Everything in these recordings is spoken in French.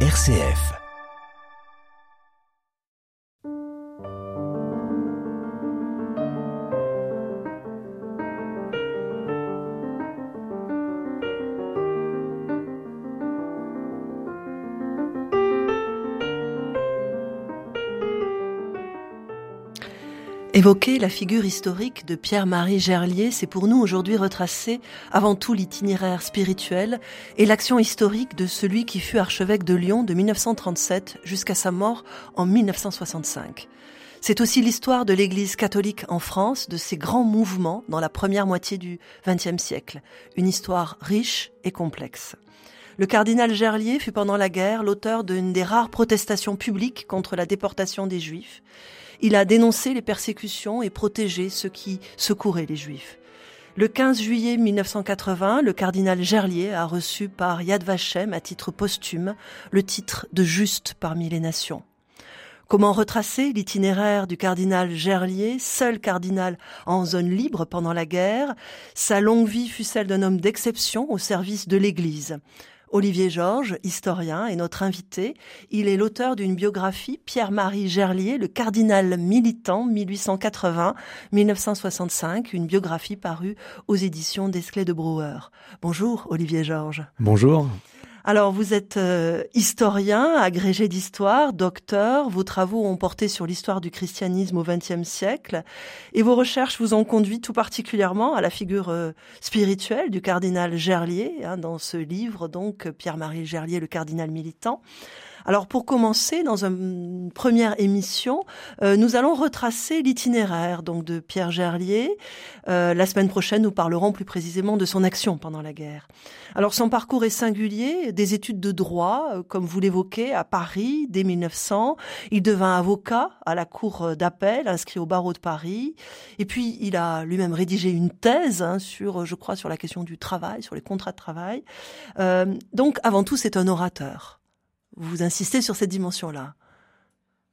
RCF. Évoquer la figure historique de Pierre-Marie Gerlier, c'est pour nous aujourd'hui retracer avant tout l'itinéraire spirituel et l'action historique de celui qui fut archevêque de Lyon de 1937 jusqu'à sa mort en 1965. C'est aussi l'histoire de l'Église catholique en France, de ses grands mouvements dans la première moitié du XXe siècle. Une histoire riche et complexe. Le cardinal Gerlier fut pendant la guerre l'auteur d'une des rares protestations publiques contre la déportation des Juifs. Il a dénoncé les persécutions et protégé ceux qui secouraient les Juifs. Le 15 juillet 1980, le cardinal Gerlier a reçu par Yad Vashem, à titre posthume, le titre de juste parmi les nations. Comment retracer l'itinéraire du cardinal Gerlier, seul cardinal en zone libre pendant la guerre? Sa longue vie fut celle d'un homme d'exception au service de l'Église. Olivier Georges, historien, est notre invité. Il est l'auteur d'une biographie, Pierre-Marie Gerlier, le cardinal militant 1880-1965, une biographie parue aux éditions d'Esclés de Brouwer. Bonjour Olivier Georges. Bonjour. Alors, vous êtes euh, historien, agrégé d'histoire, docteur. Vos travaux ont porté sur l'histoire du christianisme au XXe siècle, et vos recherches vous ont conduit tout particulièrement à la figure euh, spirituelle du cardinal Gerlier, hein, dans ce livre, donc Pierre-Marie Gerlier, le cardinal militant. Alors pour commencer, dans une première émission, euh, nous allons retracer l'itinéraire donc de Pierre Gerlier. Euh, la semaine prochaine, nous parlerons plus précisément de son action pendant la guerre. Alors son parcours est singulier, des études de droit, euh, comme vous l'évoquez, à Paris dès 1900. Il devint avocat à la cour d'appel, inscrit au barreau de Paris. Et puis il a lui-même rédigé une thèse hein, sur, je crois, sur la question du travail, sur les contrats de travail. donc avant tout, c'est un orateur. Vous insistez sur cette dimension-là.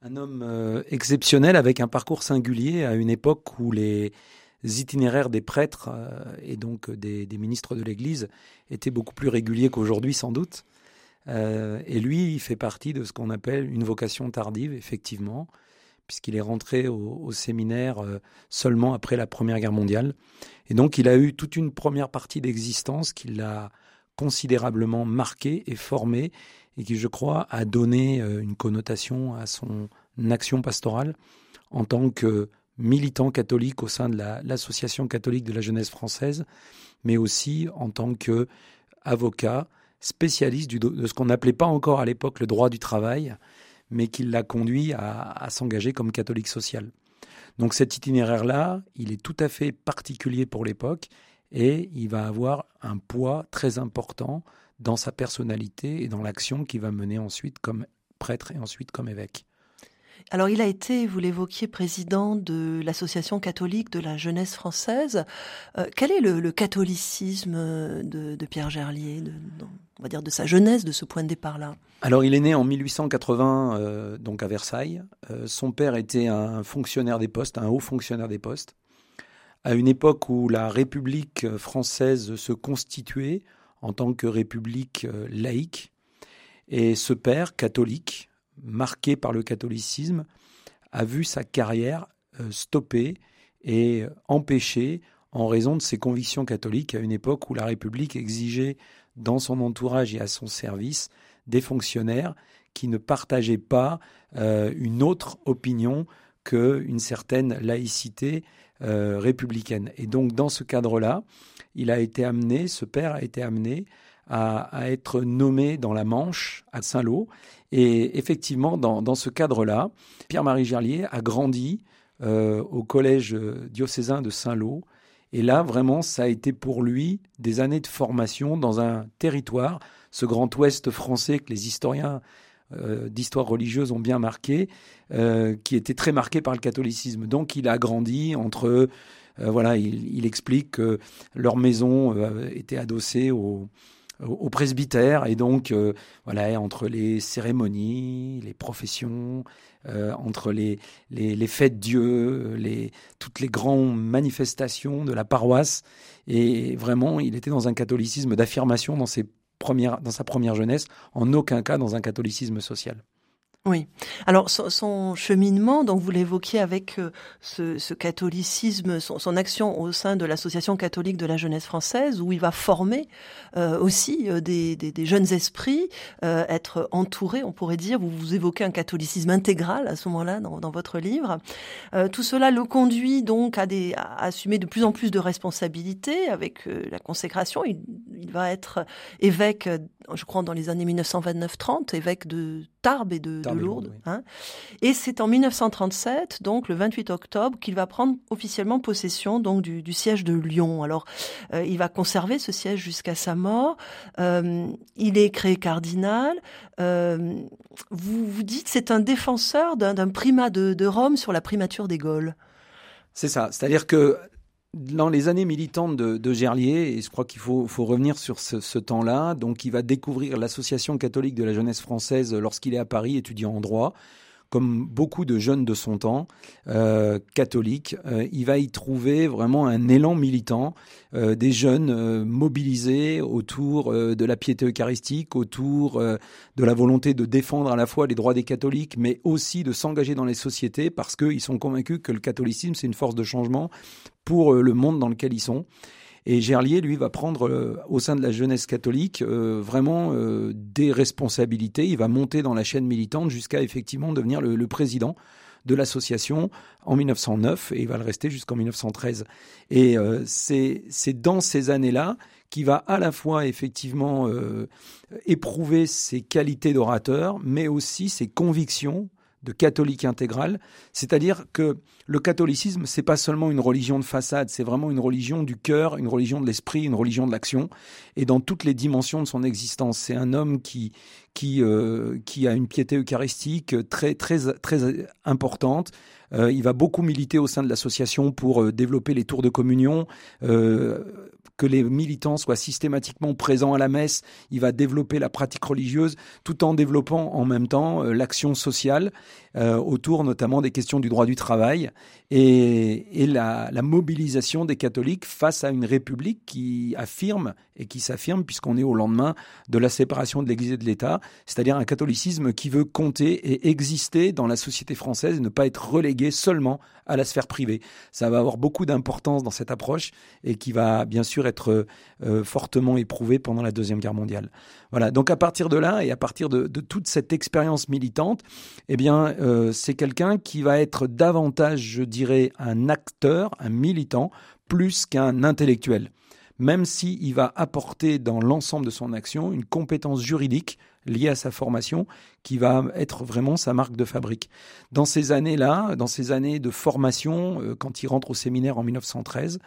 Un homme euh, exceptionnel avec un parcours singulier à une époque où les itinéraires des prêtres euh, et donc des, ministres de l'Église étaient beaucoup plus réguliers qu'aujourd'hui sans doute. Euh, et lui, il fait partie de ce qu'on appelle une vocation tardive, effectivement, puisqu'il est rentré au, au séminaire seulement après la Première Guerre mondiale. Et donc, il a eu toute une première partie d'existence qui l'a considérablement marqué et formé et qui, je crois, a donné euh, une connotation à son action pastorale en tant que militant catholique au sein de l'Association catholique de la jeunesse française, mais aussi en tant que avocat spécialiste de ce qu'on n'appelait pas encore à l'époque le droit du travail, mais qui l'a conduit à s'engager comme catholique social. Donc cet itinéraire-là, il est tout à fait particulier pour l'époque et il va avoir un poids très important dans sa personnalité et dans l'action qu'il va mener ensuite comme prêtre et ensuite comme évêque. Alors il a été, vous l'évoquiez, président de l'association catholique de la jeunesse française. Euh, quel est le, catholicisme de, Pierre Gerlier, on va dire de sa jeunesse, de ce point de départ-là? Alors il est né en 1880, euh, donc à Versailles. Euh, son père était un fonctionnaire des postes, un haut fonctionnaire des postes. À une époque où la République française se constituait, en tant que république euh, laïque. Et ce père catholique, marqué par le catholicisme, a vu sa carrière euh, stoppée et empêchée en raison de ses convictions catholiques à une époque où la République exigeait dans son entourage et à son service des fonctionnaires qui ne partageaient pas euh, une autre opinion qu'une certaine laïcité républicaine. Et donc dans ce cadre-là, il a été amené, ce père a été amené à, être nommé dans la Manche, à Saint-Lô. Et effectivement, dans, ce cadre-là, Pierre-Marie Gerlier a grandi euh, au collège diocésain de Saint-Lô. Et là, vraiment, ça a été pour lui des années de formation dans un territoire, ce grand ouest français que les historiens euh, d'histoire religieuse ont bien marqué, euh, qui était très marqué par le catholicisme. Donc il a grandi entre euh, voilà, il, explique que leur maison était adossée au, presbytère et donc voilà entre les cérémonies, les professions, entre les, les, fêtes Dieu, les, toutes les grandes manifestations de la paroisse et vraiment il était dans un catholicisme d'affirmation dans ses dans sa première jeunesse, en aucun cas dans un catholicisme social. Oui. Alors son, cheminement, donc vous l'évoquiez avec euh, ce, catholicisme, son, action au sein de l'association catholique de la jeunesse française, où il va former euh, aussi euh, des, jeunes esprits, être entouré, on pourrait dire. Vous, vous évoquez un catholicisme intégral à ce moment-là dans, votre livre. tout cela le conduit donc à, assumer de plus en plus de responsabilités avec la consécration. Il, va être évêque, je crois, dans les années 1929-30, évêque de Tarbes et de lourde. Hein. Et c'est en 1937, donc le 28 octobre, qu'il va prendre officiellement possession donc du, siège de Lyon. Alors, euh, il va conserver ce siège jusqu'à sa mort. Euh, il est créé cardinal. Euh, vous vous dites c'est un défenseur d'un primat de, de Rome sur la primature des Gaules. C'est ça. C'est-à-dire que dans les années militantes de, Gerlier, et je crois qu'il faut, revenir sur ce, temps-là, donc il va découvrir l'association catholique de la jeunesse française lorsqu'il est à Paris, étudiant en droit comme beaucoup de jeunes de son temps, euh, catholiques, euh, il va y trouver vraiment un élan militant, euh, des jeunes mobilisés autour de la piété eucharistique, autour de la volonté de défendre à la fois les droits des catholiques, mais aussi de s'engager dans les sociétés, parce qu'ils sont convaincus que le catholicisme, c'est une force de changement pour le monde dans lequel ils sont. Et Gerlier, lui, va prendre euh, au sein de la jeunesse catholique euh, vraiment euh, des responsabilités. Il va monter dans la chaîne militante jusqu'à effectivement devenir le, président de l'association en 1909 et il va le rester jusqu'en 1913. Et c'est dans ces années-là qu'il va à la fois effectivement éprouver ses qualités d'orateur, mais aussi ses convictions de catholique intégral, c'est-à-dire que le catholicisme, c'est pas seulement une religion de façade, c'est vraiment une religion du cœur, une religion de l'esprit, une religion de l'action, et dans toutes les dimensions de son existence. C'est un homme qui qui euh, qui a une piété eucharistique très très très importante. Euh, il va beaucoup militer au sein de l'association pour euh, développer les tours de communion que les militants soient systématiquement présents à la messe. Il va développer la pratique religieuse tout en développant en même temps euh, l'action sociale euh, autour notamment des questions du droit du travail et, la, la, mobilisation des catholiques face à une république qui affirme et qui s'affirme puisqu'on est au lendemain de la séparation de l'Église et de l'État, c'est-à-dire un catholicisme qui veut compter et exister dans la société française et ne pas être relégué seulement à la sphère privée. Ça va avoir beaucoup d'importance dans cette approche et qui va bien sûr être euh, fortement éprouvé pendant la Deuxième Guerre mondiale. Voilà, donc à partir de là et à partir de, toute cette expérience militante, eh bien, euh, c'est quelqu'un qui va être davantage, je dirais, un acteur, un militant, plus qu'un intellectuel même s'il va apporter dans l'ensemble de son action une compétence juridique liée à sa formation qui va être vraiment sa marque de fabrique. Dans ces années-là, dans ces années de formation, euh, quand il rentre au séminaire en 1913,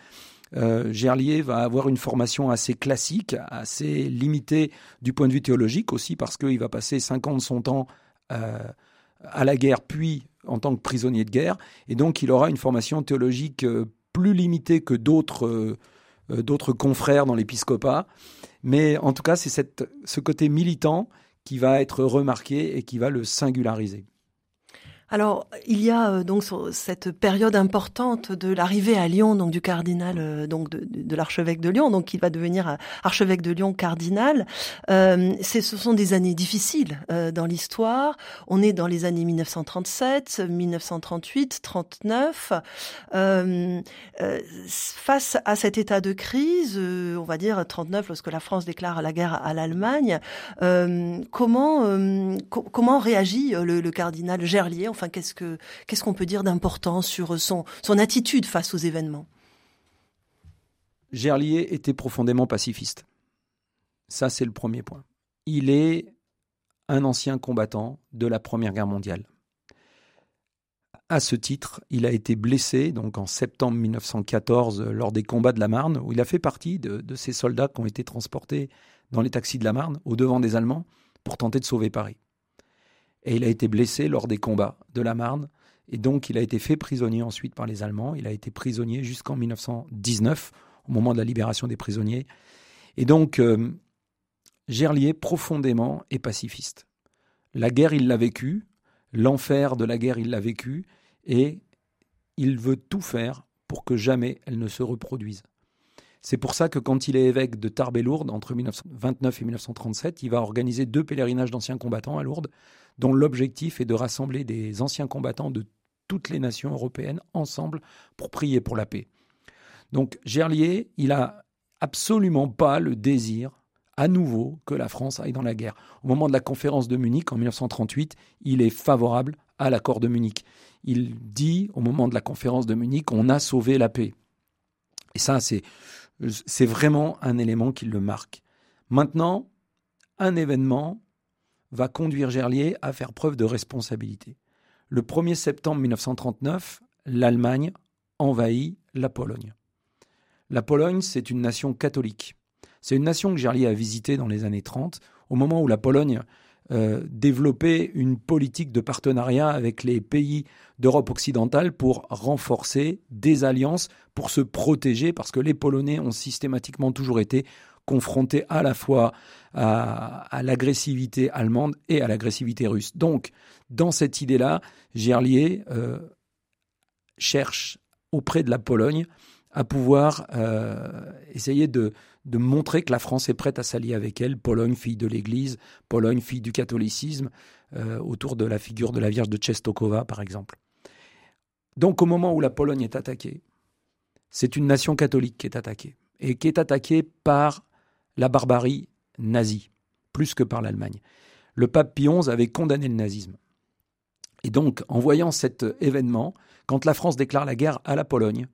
euh, Gerlier va avoir une formation assez classique, assez limitée du point de vue théologique aussi, parce qu'il va passer cinq ans de son temps euh, à la guerre, puis en tant que prisonnier de guerre, et donc il aura une formation théologique plus limitée que d'autres d'autres confrères dans l'épiscopat. Mais en tout cas, c'est ce côté militant qui va être remarqué et qui va le singulariser. Alors, il y a euh, donc cette période importante de l'arrivée à Lyon, donc du cardinal, euh, donc de, l'archevêque de Lyon, donc qui va devenir euh, archevêque de Lyon cardinal. Euh, ce sont des années difficiles dans l'histoire. On est dans les années 1937, 1938, 39. face à cet état de crise, on va dire 39, lorsque la France déclare la guerre à l'Allemagne, comment comment réagit le, le cardinal Gerlier Enfin, qu'est-ce que qu'est-ce qu'on peut dire d'important sur son son attitude face aux événements? Gerlier était profondément pacifiste. Ça, c'est le premier point. Il est un ancien combattant de la Première Guerre mondiale. À ce titre, il a été blessé donc en septembre 1914 lors des combats de la Marne, où il a fait partie de, de ces soldats qui ont été transportés dans les taxis de la Marne au devant des Allemands pour tenter de sauver Paris et il a été blessé lors des combats de la Marne. Et donc, il a été fait prisonnier ensuite par les Allemands. Il a été prisonnier jusqu'en 1919, au moment de la libération des prisonniers. Et donc, euh, Gerlier, profondément, est pacifiste. La guerre, il l'a vécue. L'enfer de la guerre, il l'a vécu. Et il veut tout faire pour que jamais elle ne se reproduise. C'est pour ça que quand il est évêque de Tarbes et Lourdes, entre 1929 et 1937, il va organiser deux pèlerinages d'anciens combattants à Lourdes, dont l'objectif est de rassembler des anciens combattants de toutes les nations européennes ensemble pour prier pour la paix. Donc Gerlier, il a absolument pas le désir à nouveau que la France aille dans la guerre. Au moment de la conférence de Munich en 1938, il est favorable à l'accord de Munich. Il dit au moment de la conférence de Munich, on a sauvé la paix. Et ça, c'est, c'est vraiment un élément qui le marque. Maintenant, un événement va conduire Gerlier à faire preuve de responsabilité. Le 1er septembre 1939, l'Allemagne envahit la Pologne. La Pologne, c'est une nation catholique. C'est une nation que Gerlier a visitée dans les années 30, au moment où la Pologne euh, développait une politique de partenariat avec les pays d'Europe occidentale pour renforcer des alliances, pour se protéger, parce que les Polonais ont systématiquement toujours été confrontés à la fois à, l'agressivité allemande et à l'agressivité russe. Donc, dans cette idée-là, Gerlier euh, cherche auprès de la Pologne à pouvoir euh, essayer de, de, montrer que la France est prête à s'allier avec elle. Pologne, fille de l'Église, Pologne, fille du catholicisme, euh, autour de la figure de la Vierge de Czestochowa, par exemple. Donc au moment où la Pologne est attaquée, c'est une nation catholique qui est attaquée, et qui est attaquée par la barbarie nazie, plus que par l'Allemagne. Le pape Pie XI avait condamné le nazisme. Et donc, en voyant cet événement, quand la France déclare la guerre à la Pologne,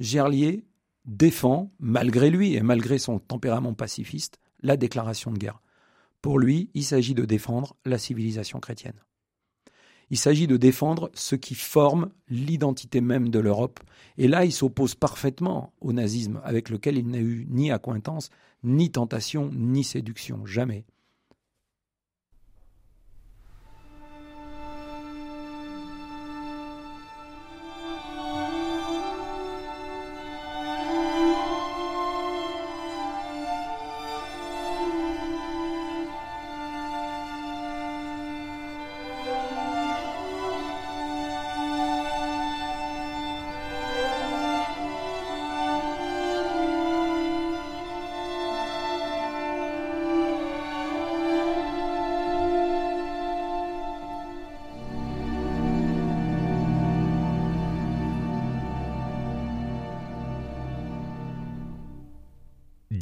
Gerlier défend, malgré lui et malgré son tempérament pacifiste, la déclaration de guerre. Pour lui, il s'agit de défendre la civilisation chrétienne. Il s'agit de défendre ce qui forme l'identité même de l'Europe. Et là, il s'oppose parfaitement au nazisme, avec lequel il n'a eu ni accointance, ni tentation, ni séduction, jamais.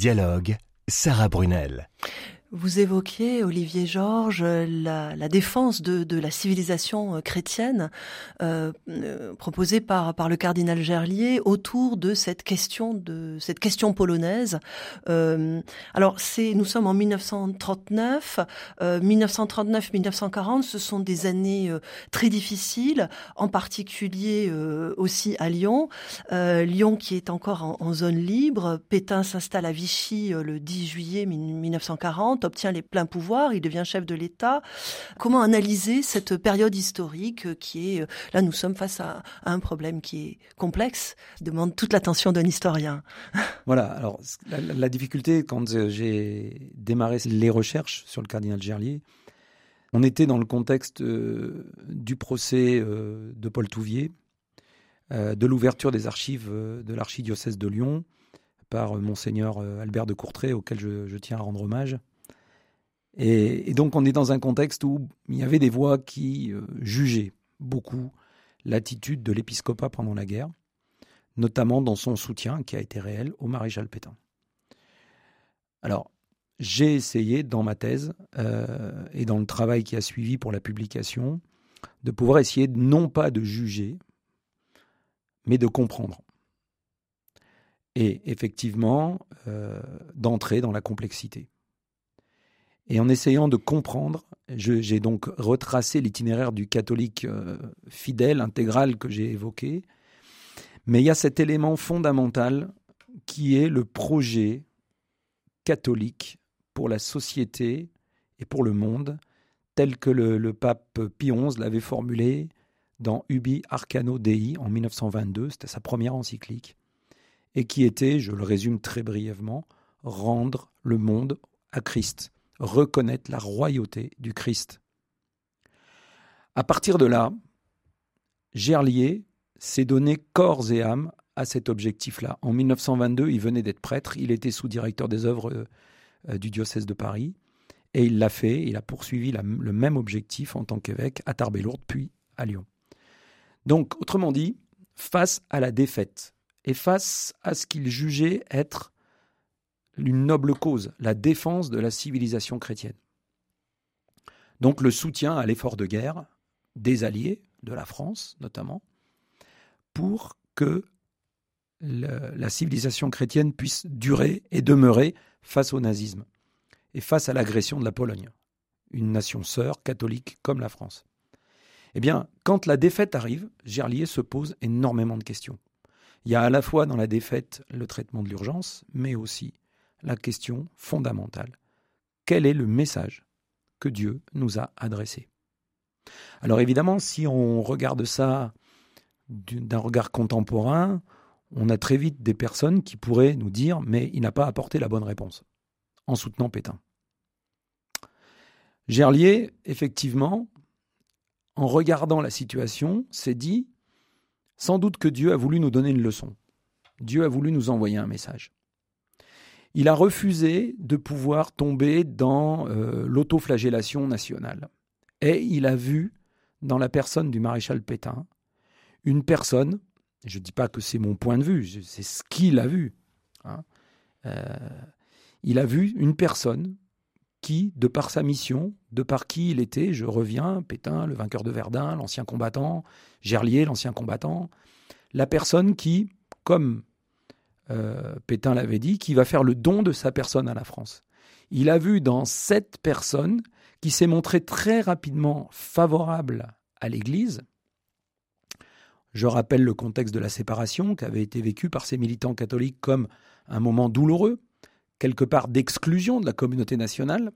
Dialogue, Sarah Brunel. Vous évoquiez, Olivier Georges, la, la défense de, de, la civilisation euh, chrétienne euh, euh, proposée par, par le cardinal Gerlier autour de cette question de cette question polonaise. Euh, alors, c'est nous sommes en 1939, 1939-1940, ce sont des années très difficiles, en particulier aussi à Lyon. Lyon qui est encore en, en zone libre. Pétain s'installe à Vichy le 10 juillet 1940 obtient les pleins pouvoirs, il devient chef de l'État. Comment analyser cette période historique qui est, euh, là nous sommes face à, un problème qui est complexe, demande toute l'attention d'un historien. Voilà, alors la, difficulté quand euh, j'ai démarré les recherches sur le cardinal Gerlier, on était dans le contexte euh, du procès de Paul Touvier, de l'ouverture des archives de l'archidiocèse de Lyon par monseigneur Albert de Courtrai, auquel je tiens à rendre hommage. Et, donc on est dans un contexte où il y avait des voix qui euh, jugeaient beaucoup l'attitude de l'épiscopat pendant la guerre, notamment dans son soutien, qui a été réel, au maréchal Pétain. Alors, j'ai essayé dans ma thèse euh, et dans le travail qui a suivi pour la publication de pouvoir essayer non pas de juger, mais de comprendre. Et effectivement, euh, d'entrer dans la complexité. Et en essayant de comprendre, j'ai donc retracé l'itinéraire du catholique euh, fidèle, intégral que j'ai évoqué. Mais il y a cet élément fondamental qui est le projet catholique pour la société et pour le monde, tel que le, pape Pie XI l'avait formulé dans Ubi Arcano Dei en 1922, c'était sa première encyclique, et qui était, je le résume très brièvement, rendre le monde à Christ reconnaître la royauté du Christ. À partir de là, Gerlier s'est donné corps et âme à cet objectif-là. En 1922, il venait d'être prêtre, il était sous-directeur des œuvres euh, du diocèse de Paris, et il l'a fait, il a poursuivi le même objectif en tant qu'évêque à Tarbes-Lourdes, puis à Lyon. Donc, autrement dit, face à la défaite et face à ce qu'il jugeait être une noble cause, la défense de la civilisation chrétienne. Donc le soutien à l'effort de guerre des alliés, de la France notamment, pour que la civilisation chrétienne puisse durer et demeurer face au nazisme et face à l'agression de la Pologne, une nation sœur catholique comme la France. Eh bien, quand la défaite arrive, Gerlier se pose énormément de questions. Il y a à la fois dans la défaite le traitement de l'urgence, mais aussi la question fondamentale. Quel est le message que Dieu nous a adressé? Alors évidemment, si on regarde ça d'un regard contemporain, on a très vite des personnes qui pourraient nous dire mais il n'a pas apporté la bonne réponse en soutenant Pétain. Gerlier, effectivement, en regardant la situation, s'est dit sans doute que Dieu a voulu nous donner une leçon. Dieu a voulu nous envoyer un message. Il a refusé de pouvoir tomber dans euh, l'autoflagellation nationale. Et il a vu, dans la personne du maréchal Pétain, une personne, je ne dis pas que c'est mon point de vue, c'est ce qu'il a vu. Hein, euh, il a vu une personne qui, de par sa mission, de par qui il était, je reviens, Pétain, le vainqueur de Verdun, l'ancien combattant, Gerlier, l'ancien combattant, la personne qui, comme euh, Pétain l'avait dit, qui va faire le don de sa personne à la France. Il a vu dans cette personne, qui s'est montrée très rapidement favorable à l'Église, je rappelle le contexte de la séparation qui avait été vécu par ces militants catholiques comme un moment douloureux, quelque part d'exclusion de la communauté nationale,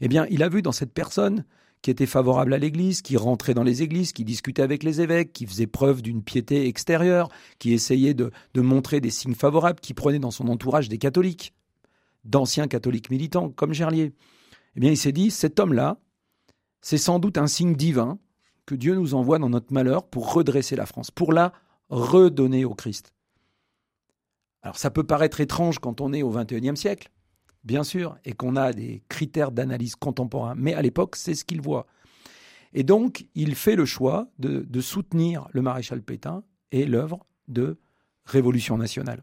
eh bien, il a vu dans cette personne qui était favorable à l'Église, qui rentrait dans les églises, qui discutait avec les évêques, qui faisait preuve d'une piété extérieure, qui essayait de, montrer des signes favorables, qui prenait dans son entourage des catholiques, d'anciens catholiques militants, comme Gerlier. Eh bien, il s'est dit, cet homme-là, c'est sans doute un signe divin que Dieu nous envoie dans notre malheur pour redresser la France, pour la redonner au Christ. Alors ça peut paraître étrange quand on est au XXIe siècle, bien sûr, et qu'on a des critères d'analyse contemporains, mais à l'époque, c'est ce qu'il voit. Et donc, il fait le choix de, soutenir le maréchal Pétain et l'œuvre de Révolution nationale.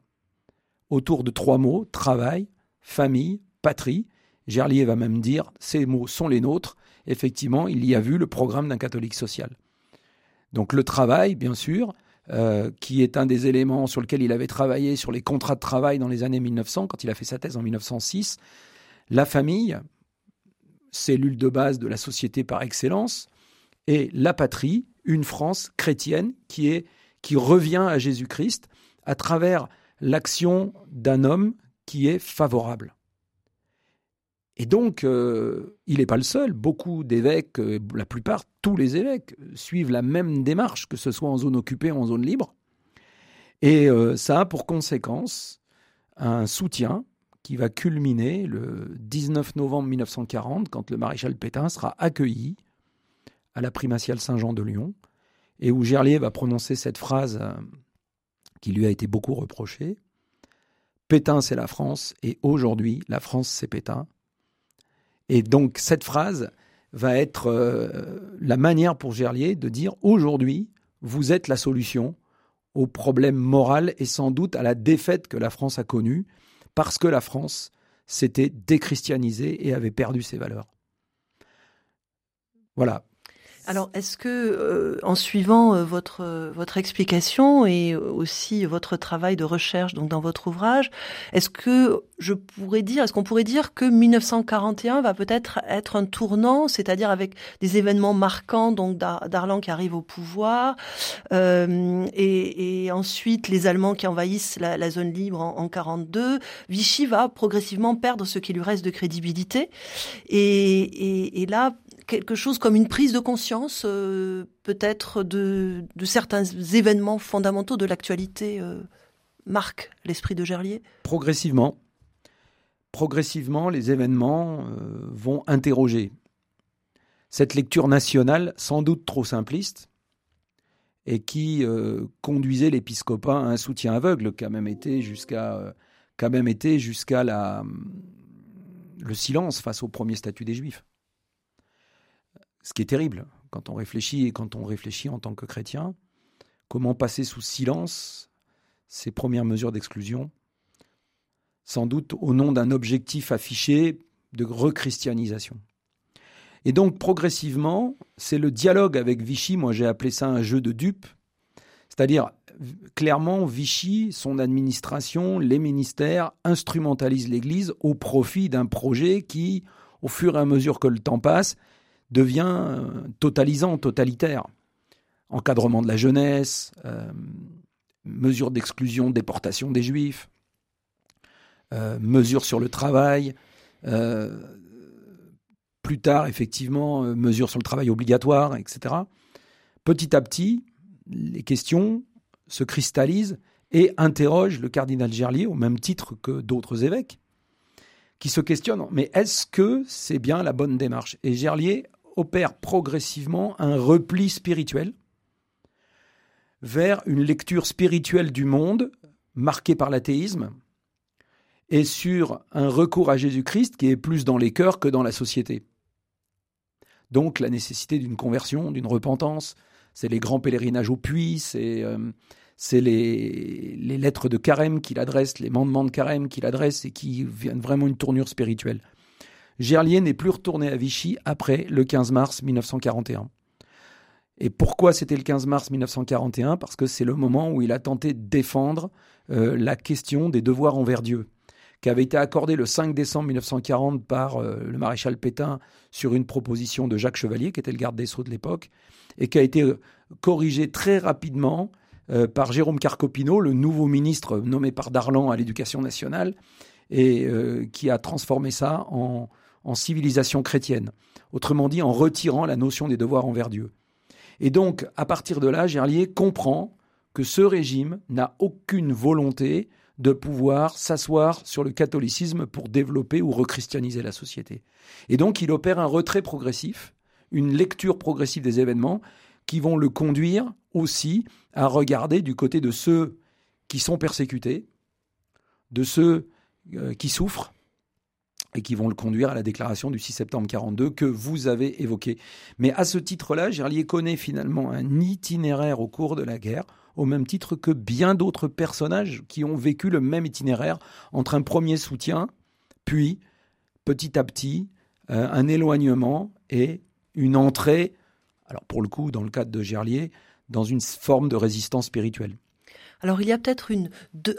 Autour de trois mots, travail, famille, patrie. Gerlier va même dire, ces mots sont les nôtres. Effectivement, il y a vu le programme d'un catholique social. Donc le travail, bien sûr, euh, qui est un des éléments sur lequel il avait travaillé sur les contrats de travail dans les années 1900, quand il a fait sa thèse en 1906. La famille, cellule de base de la société par excellence, et la patrie, une France chrétienne qui, revient à Jésus-Christ à travers l'action d'un homme qui est favorable. Et donc, euh, il n'est pas le seul. Beaucoup d'évêques, euh, la plupart, tous les évêques, suivent la même démarche, que ce soit en zone occupée ou en zone libre. Et euh, ça a pour conséquence un soutien qui va culminer le 19 novembre 1940, quand le maréchal Pétain sera accueilli à la primatiale Saint-Jean de Lyon, et où Gerlier va prononcer cette phrase qui lui a été beaucoup reprochée. Pétain, c'est la France, et aujourd'hui, la France, c'est Pétain. Et donc cette phrase va être euh, la manière pour Gerlier de dire aujourd'hui, vous êtes la solution au problème moral et sans doute à la défaite que la France a connue, parce que la France s'était déchristianisée et avait perdu ses valeurs. Voilà, alors, est-ce que, euh, en suivant euh, votre votre explication et aussi votre travail de recherche, donc dans votre ouvrage, est-ce que je pourrais dire, est-ce qu'on pourrait dire que 1941 va peut-être être un tournant, c'est-à-dire avec des événements marquants, donc Darlan qui arrive au pouvoir, euh, et, et, ensuite les Allemands qui envahissent la, la zone libre en, en 42, Vichy va progressivement perdre ce qui lui reste de crédibilité, et, et, et là quelque chose comme une prise de conscience, euh, peut-être de, certains événements fondamentaux de l'actualité euh, marquent l'esprit de Gerlier? Progressivement. Progressivement, les événements euh, vont interroger cette lecture nationale, sans doute trop simpliste, et qui conduisait l'épiscopat à un soutien aveugle, qui a même été jusqu'à même été jusqu'à la le silence face au premier statut des Juifs. Ce qui est terrible quand on réfléchit et quand on réfléchit en tant que chrétien, comment passer sous silence ces premières mesures d'exclusion, sans doute au nom d'un objectif affiché de rechristianisation. Et donc progressivement, c'est le dialogue avec Vichy, moi j'ai appelé ça un jeu de dupes, c'est-à-dire clairement Vichy, son administration, les ministères instrumentalisent l'Église au profit d'un projet qui, au fur et à mesure que le temps passe, devient euh, totalisant, totalitaire. Encadrement de la jeunesse, euh, mesures d'exclusion, déportation des juifs, euh, mesures sur le travail, plus tard, effectivement, mesures sur le travail obligatoire, etc. Petit à petit, les questions se cristallisent et interrogent le cardinal Gerlier, au même titre que d'autres évêques, qui se questionnent, mais est-ce que c'est bien la bonne démarche? Et Gerlier opère progressivement un repli spirituel vers une lecture spirituelle du monde marquée par l'athéisme et sur un recours à Jésus-Christ qui est plus dans les cœurs que dans la société. Donc la nécessité d'une conversion, d'une repentance, c'est les grands pèlerinages au puits, c'est euh, les, les, lettres de carême qu'il adresse, les mandements de carême qu'il adresse et qui viennent vraiment une tournure spirituelle. Gerlier n'est plus retourné à Vichy après le 15 mars 1941. Et pourquoi c'était le 15 mars 1941 Parce que c'est le moment où il a tenté de défendre euh, la question des devoirs envers Dieu qui avait été accordé le 5 décembre 1940 par euh, le maréchal Pétain sur une proposition de Jacques Chevalier, qui était le garde des Sceaux de l'époque, et qui a été euh, corrigé très rapidement par Jérôme Carcopino, le nouveau ministre nommé par Darlan à l'éducation nationale, et qui a transformé ça en, en civilisation chrétienne. Autrement dit, en retirant la notion des devoirs envers Dieu. Et donc, à partir de là, Gerlier comprend que ce régime n'a aucune volonté de pouvoir s'asseoir sur le catholicisme pour développer ou rechristianiser la société. Et donc il opère un retrait progressif, une lecture progressive des événements qui vont le conduire aussi à regarder du côté de ceux qui sont persécutés, de ceux euh, qui souffrent, et qui vont le conduire à la déclaration du 6 septembre 42 que vous avez évoquée. Mais à ce titre-là, Gerlier connaît finalement un itinéraire au cours de la guerre au même titre que bien d'autres personnages qui ont vécu le même itinéraire entre un premier soutien, puis petit à petit euh, un éloignement et une entrée, alors pour le coup dans le cadre de Gerlier, dans une forme de résistance spirituelle. Alors il y a peut-être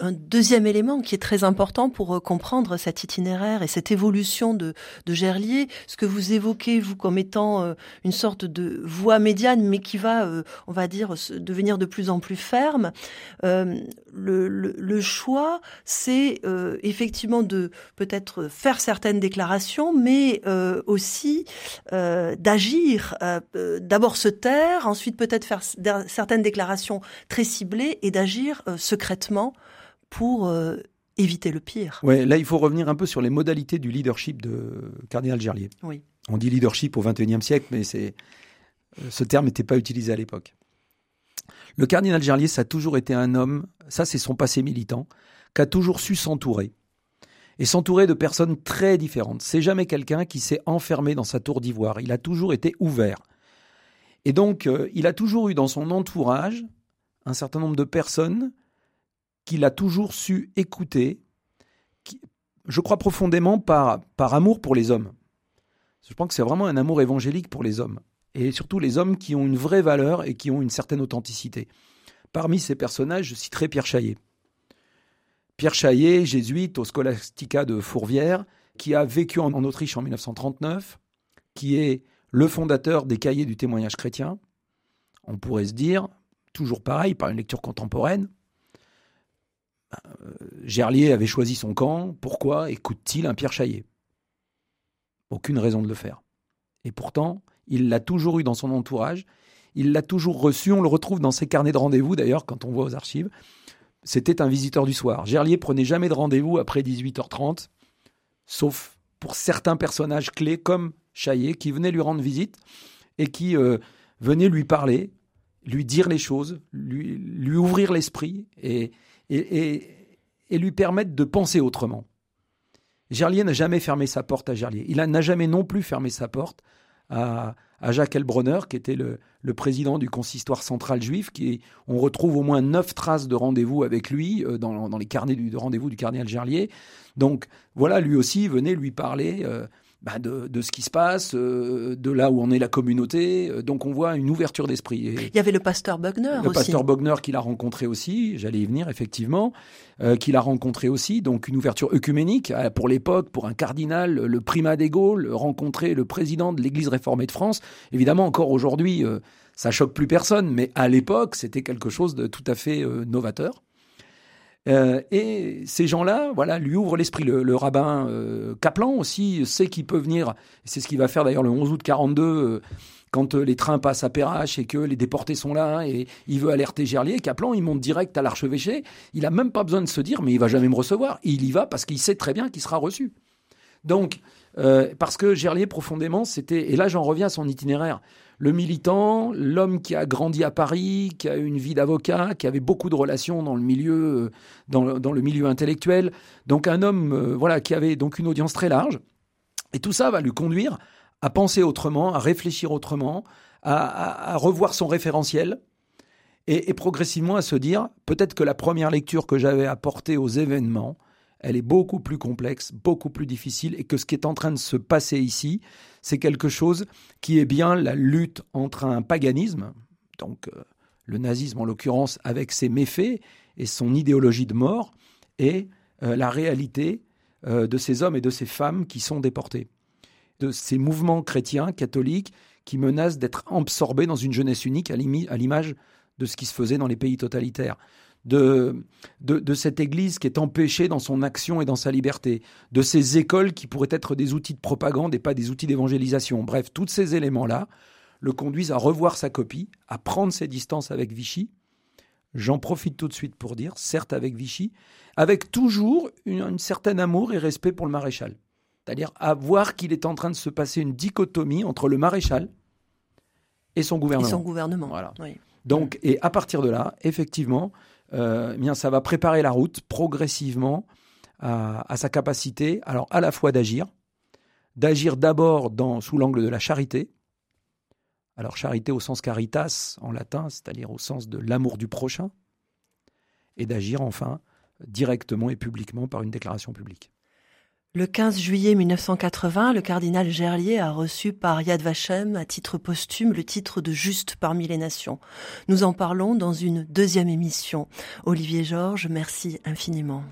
un deuxième élément qui est très important pour euh, comprendre cet itinéraire et cette évolution de, Gerlier, ce que vous évoquez vous comme étant euh, une sorte de voie médiane, mais qui va, euh, on va dire, devenir de plus en plus ferme. le, choix, c'est effectivement de peut-être faire certaines déclarations, mais aussi d'agir. D'abord se taire, ensuite peut-être faire certaines déclarations très ciblées et d'agir euh, secrètement pour euh, éviter le pire. Ouais, là, il faut revenir un peu sur les modalités du leadership de Cardinal Gerlier. Oui. On dit leadership au XXIe siècle, mais c'est euh, ce terme n'était pas utilisé à l'époque. Le cardinal Gerlier, ça a toujours été un homme, ça c'est son passé militant, qui a toujours su s'entourer. Et s'entourer de personnes très différentes. C'est jamais quelqu'un qui s'est enfermé dans sa tour d'ivoire. Il a toujours été ouvert. Et donc, il a toujours eu dans son entourage un certain nombre de personnes qu'il a toujours su écouter, je crois profondément par, amour pour les hommes. Je pense que c'est vraiment un amour évangélique pour les hommes, et surtout les hommes qui ont une vraie valeur et qui ont une certaine authenticité. Parmi ces personnages, je citerai Pierre Chaillet. Pierre Chaillet, jésuite au Scholastica de Fourvière, qui a vécu en Autriche en 1939, qui est le fondateur des cahiers du témoignage chrétien. On pourrait se dire, toujours pareil, par une lecture contemporaine. Euh, Gerlier avait choisi son camp. Pourquoi écoute-t-il un Pierre Chaillet? Aucune raison de le faire. Et pourtant, il l'a toujours eu dans son entourage. Il l'a toujours reçu. On le retrouve dans ses carnets de rendez-vous, d'ailleurs, quand on voit aux archives. C'était un visiteur du soir. Gerlier prenait jamais de rendez-vous après 18h30, sauf pour certains personnages clés comme Chaillet, qui venaient lui rendre visite et qui euh, venaient lui parler lui dire les choses, lui, ouvrir l'esprit et, et, et, lui permettre de penser autrement. Gerlier n'a jamais fermé sa porte à Gerlier. Il n'a jamais non plus fermé sa porte à, à Jacques Elbronner, qui était le, le, président du consistoire central juif. Qui, on retrouve au moins neuf traces de rendez-vous avec lui euh, dans, dans, les carnets du, de rendez-vous du cardinal Gerlier. Donc voilà, lui aussi venait lui parler euh, bah, de, de, ce qui se passe, euh, de là où on est la communauté. Euh, donc on voit une ouverture d'esprit. Il y avait le pasteur Bogner aussi. Le pasteur Bogner qui l'a rencontré aussi, j'allais y venir effectivement, euh, qui l'a rencontré aussi. Donc une ouverture œcuménique pour l'époque, pour un cardinal, le primat des Gaules, rencontrer le président de l'Église réformée de France. Évidemment, encore aujourd'hui, ça choque plus personne, mais à l'époque, c'était quelque chose de tout à fait novateur. Euh, et ces gens-là, voilà, lui ouvrent l'esprit. Le, rabbin euh, Kaplan aussi sait qu'il peut venir. C'est ce qu'il va faire d'ailleurs le 11 août 42 euh, quand les trains passent à Perrache et que les déportés sont là et il veut alerter Gerlier. Kaplan, il monte direct à l'archevêché. Il a même pas besoin de se dire, mais il va jamais me recevoir. Il y va parce qu'il sait très bien qu'il sera reçu. Donc, parce que Gerlier profondément, c'était et là j'en reviens à son itinéraire le militant, l'homme qui a grandi à Paris, qui a eu une vie d'avocat, qui avait beaucoup de relations dans le milieu, euh, dans, le milieu intellectuel. Donc un homme, euh, voilà, qui avait donc une audience très large. Et tout ça va lui conduire à penser autrement, à réfléchir autrement, à, revoir son référentiel. Et, et, progressivement à se dire, peut-être que la première lecture que j'avais apportée aux événements, elle est beaucoup plus complexe, beaucoup plus difficile, et que ce qui est en train de se passer ici, c'est quelque chose qui est bien la lutte entre un paganisme, donc euh, le nazisme en l'occurrence avec ses méfaits et son idéologie de mort, et euh, la réalité euh, de ces hommes et de ces femmes qui sont déportés, de ces mouvements chrétiens, catholiques, qui menacent d'être absorbés dans une jeunesse unique à l'image de ce qui se faisait dans les pays totalitaires de, de, cette Église qui est empêchée dans son action et dans sa liberté, de ces écoles qui pourraient être des outils de propagande et pas des outils d'évangélisation. Bref, tous ces éléments-là le conduisent à revoir sa copie, à prendre ses distances avec Vichy. J'en profite tout de suite pour dire, certes avec Vichy, avec toujours une, un certain amour et respect pour le maréchal. C'est-à-dire à voir qu'il est en train de se passer une dichotomie entre le maréchal et son gouvernement. Et son gouvernement. Voilà. Donc, et à partir de là, effectivement, eh bien, ça va préparer la route progressivement à, sa capacité, à la fois d'agir, d'agir d'abord sous l'angle de la charité, alors charité au sens caritas en latin, c'est-à-dire au sens de l'amour du prochain, et d'agir enfin directement et publiquement par une déclaration publique. Le 15 juillet 1980, le cardinal Gerlier a reçu par Yad Vashem, à titre posthume, le titre de Juste parmi les nations. Nous en parlons dans une deuxième émission. Olivier Georges, merci infiniment.